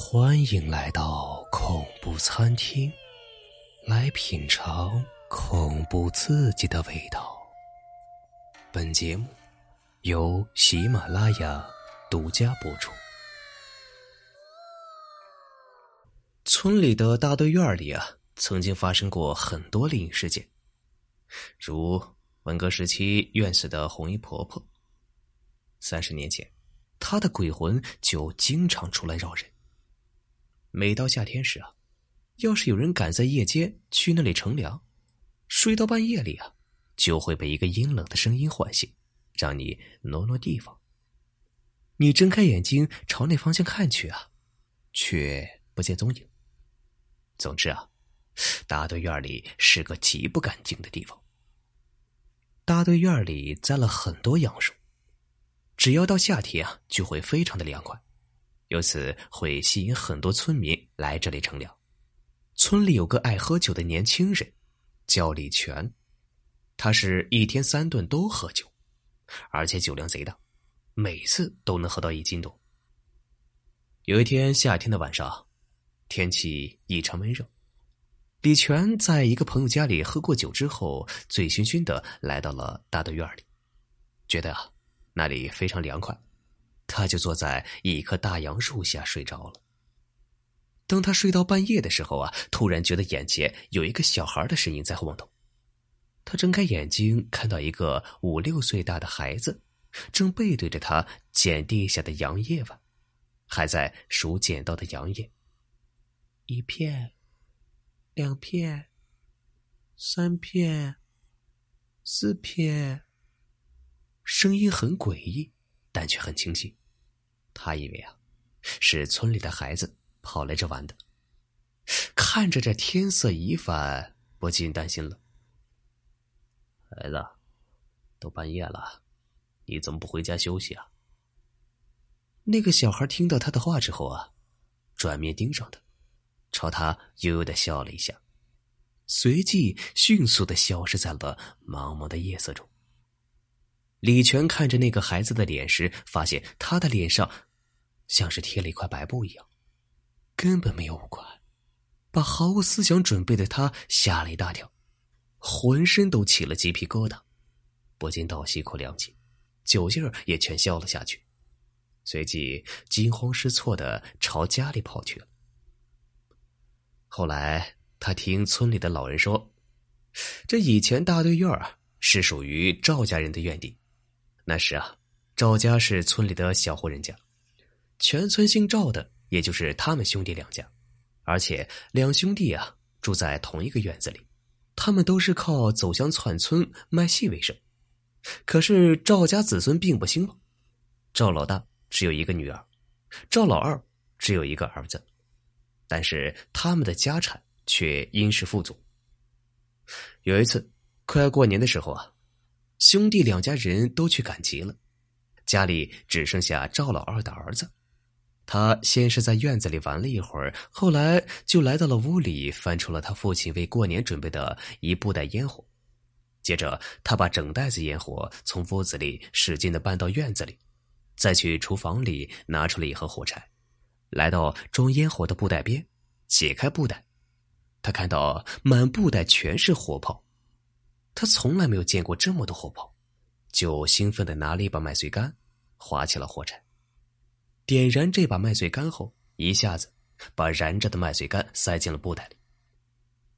欢迎来到恐怖餐厅，来品尝恐怖刺激的味道。本节目由喜马拉雅独家播出。村里的大队院里啊，曾经发生过很多灵异事件，如文革时期院死的红衣婆婆。三十年前，她的鬼魂就经常出来扰人。每到夏天时啊，要是有人敢在夜间去那里乘凉，睡到半夜里啊，就会被一个阴冷的声音唤醒，让你挪挪地方。你睁开眼睛朝那方向看去啊，却不见踪影。总之啊，大队院里是个极不干净的地方。大队院里栽了很多杨树，只要到夏天啊，就会非常的凉快。由此会吸引很多村民来这里乘凉。村里有个爱喝酒的年轻人，叫李全，他是一天三顿都喝酒，而且酒量贼大，每次都能喝到一斤多。有一天夏天的晚上，天气异常闷热，李全在一个朋友家里喝过酒之后，醉醺醺的来到了大队院里，觉得啊那里非常凉快。他就坐在一棵大杨树下睡着了。当他睡到半夜的时候啊，突然觉得眼前有一个小孩的身影在晃动。他睁开眼睛，看到一个五六岁大的孩子，正背对着他捡地下的杨叶吧，还在数捡到的杨叶。一片，两片，三片，四片。声音很诡异，但却很清晰。他以为啊，是村里的孩子跑来这玩的。看着这天色已晚，不禁担心了。孩子，都半夜了，你怎么不回家休息啊？那个小孩听到他的话之后啊，转面盯上他，朝他悠悠的笑了一下，随即迅速的消失在了茫茫的夜色中。李全看着那个孩子的脸时，发现他的脸上。像是贴了一块白布一样，根本没有五官，把毫无思想准备的他吓了一大跳，浑身都起了鸡皮疙瘩，不禁倒吸一口凉气，酒劲儿也全消了下去，随即惊慌失措的朝家里跑去了。后来他听村里的老人说，这以前大队院啊是属于赵家人的院地，那时啊赵家是村里的小户人家。全村姓赵的，也就是他们兄弟两家，而且两兄弟啊住在同一个院子里，他们都是靠走乡串村卖戏为生。可是赵家子孙并不兴旺，赵老大只有一个女儿，赵老二只有一个儿子，但是他们的家产却殷实富足。有一次，快要过年的时候啊，兄弟两家人都去赶集了，家里只剩下赵老二的儿子。他先是在院子里玩了一会儿，后来就来到了屋里，翻出了他父亲为过年准备的一布袋烟火。接着，他把整袋子烟火从屋子里使劲的搬到院子里，再去厨房里拿出了一盒火柴，来到装烟火的布袋边，解开布袋，他看到满布袋全是火炮，他从来没有见过这么多火炮，就兴奋的拿了一把麦穗干，划起了火柴。点燃这把麦穗干后，一下子把燃着的麦穗干塞进了布袋里。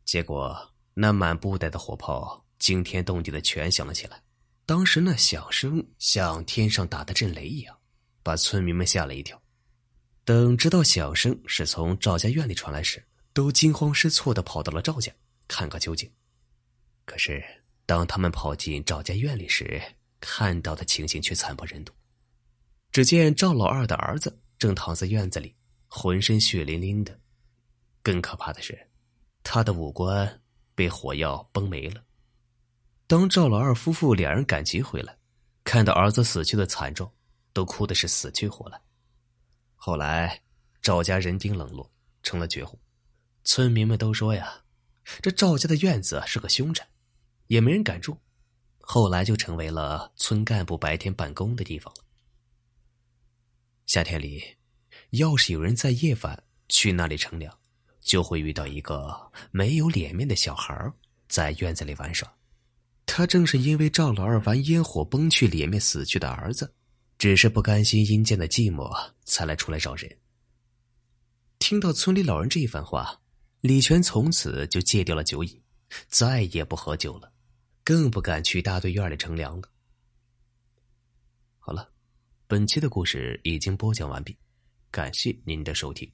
结果，那满布袋的火炮惊天动地的全响了起来。当时那响声像天上打的震雷一样，把村民们吓了一跳。等知道响声是从赵家院里传来时，都惊慌失措的跑到了赵家看个究竟。可是，当他们跑进赵家院里时，看到的情形却惨不忍睹。只见赵老二的儿子正躺在院子里，浑身血淋淋的。更可怕的是，他的五官被火药崩没了。当赵老二夫妇两人赶集回来，看到儿子死去的惨状，都哭的是死去活来。后来，赵家人丁冷落，成了绝户。村民们都说呀，这赵家的院子是个凶宅，也没人敢住。后来就成为了村干部白天办公的地方了。夏天里，要是有人在夜晚去那里乘凉，就会遇到一个没有脸面的小孩在院子里玩耍。他正是因为赵老二玩烟火崩去脸面死去的儿子，只是不甘心阴间的寂寞，才来出来找人。听到村里老人这一番话，李全从此就戒掉了酒瘾，再也不喝酒了，更不敢去大队院里乘凉了。好了，本期的故事已经播讲完毕，感谢您的收听。